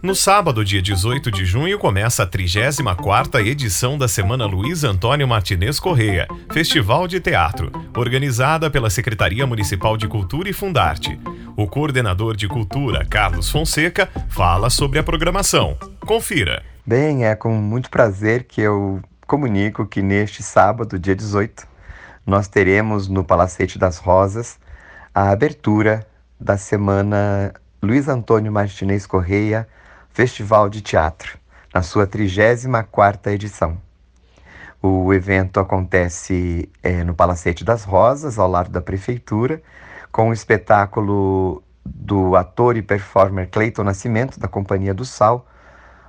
No sábado, dia 18 de junho, começa a 34ª edição da Semana Luiz Antônio Martinez Correia, Festival de Teatro, organizada pela Secretaria Municipal de Cultura e Fundarte. O coordenador de cultura, Carlos Fonseca, fala sobre a programação. Confira. Bem, é com muito prazer que eu comunico que neste sábado, dia 18, nós teremos no Palacete das Rosas a abertura da Semana Luiz Antônio Martinez Correia Festival de Teatro, na sua 34ª edição. O evento acontece é, no Palacete das Rosas, ao lado da Prefeitura, com o espetáculo do ator e performer Cleiton Nascimento, da Companhia do Sal,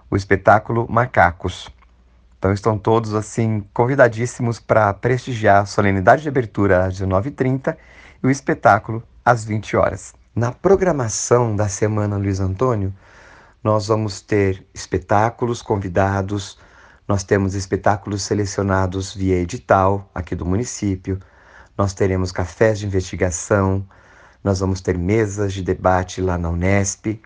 o espetáculo Macacos. Então estão todos assim convidadíssimos para prestigiar a solenidade de abertura às 19h30 e o espetáculo às 20 horas. Na programação da Semana Luiz Antônio, nós vamos ter espetáculos convidados, nós temos espetáculos selecionados via edital aqui do município, nós teremos cafés de investigação, nós vamos ter mesas de debate lá na Unesp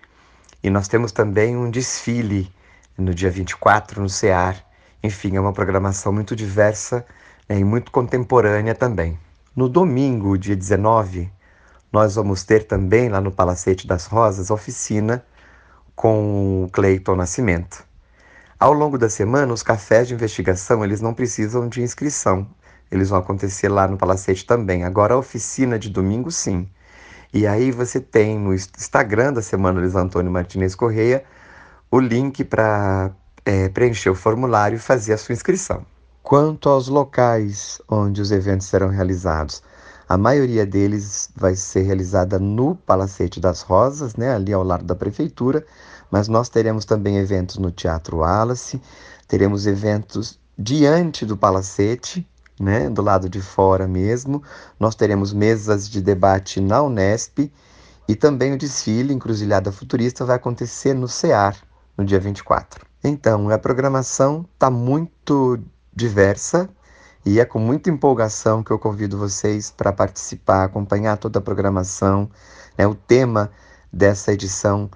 e nós temos também um desfile no dia 24 no CEAR. Enfim, é uma programação muito diversa né, e muito contemporânea também. No domingo, dia 19, nós vamos ter também lá no Palacete das Rosas oficina com o Cleiton Nascimento. Ao longo da semana, os cafés de investigação eles não precisam de inscrição. Eles vão acontecer lá no Palacete também. Agora, a oficina de domingo, sim. E aí você tem no Instagram da Semana Luiz Antônio Martinez Correia o link para é, preencher o formulário e fazer a sua inscrição. Quanto aos locais onde os eventos serão realizados, a maioria deles vai ser realizada no Palacete das Rosas, né, ali ao lado da prefeitura, mas nós teremos também eventos no Teatro Wallace, teremos eventos diante do Palacete, né, do lado de fora mesmo. Nós teremos mesas de debate na Unesp e também o desfile Encruzilhada Futurista vai acontecer no CEAR no dia 24. Então, a programação está muito diversa, e é com muita empolgação que eu convido vocês para participar, acompanhar toda a programação. Né? O tema dessa edição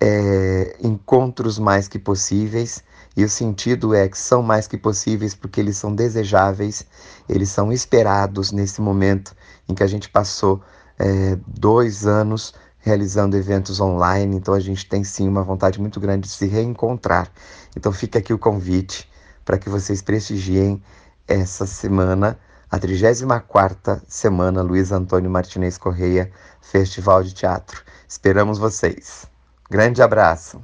é Encontros Mais Que Possíveis, e o sentido é que são mais que possíveis porque eles são desejáveis, eles são esperados nesse momento em que a gente passou é, dois anos realizando eventos online, então a gente tem sim uma vontade muito grande de se reencontrar. Então fica aqui o convite para que vocês prestigiem essa semana, a 34ª Semana Luiz Antônio Martinez Correia Festival de Teatro. Esperamos vocês. Grande abraço.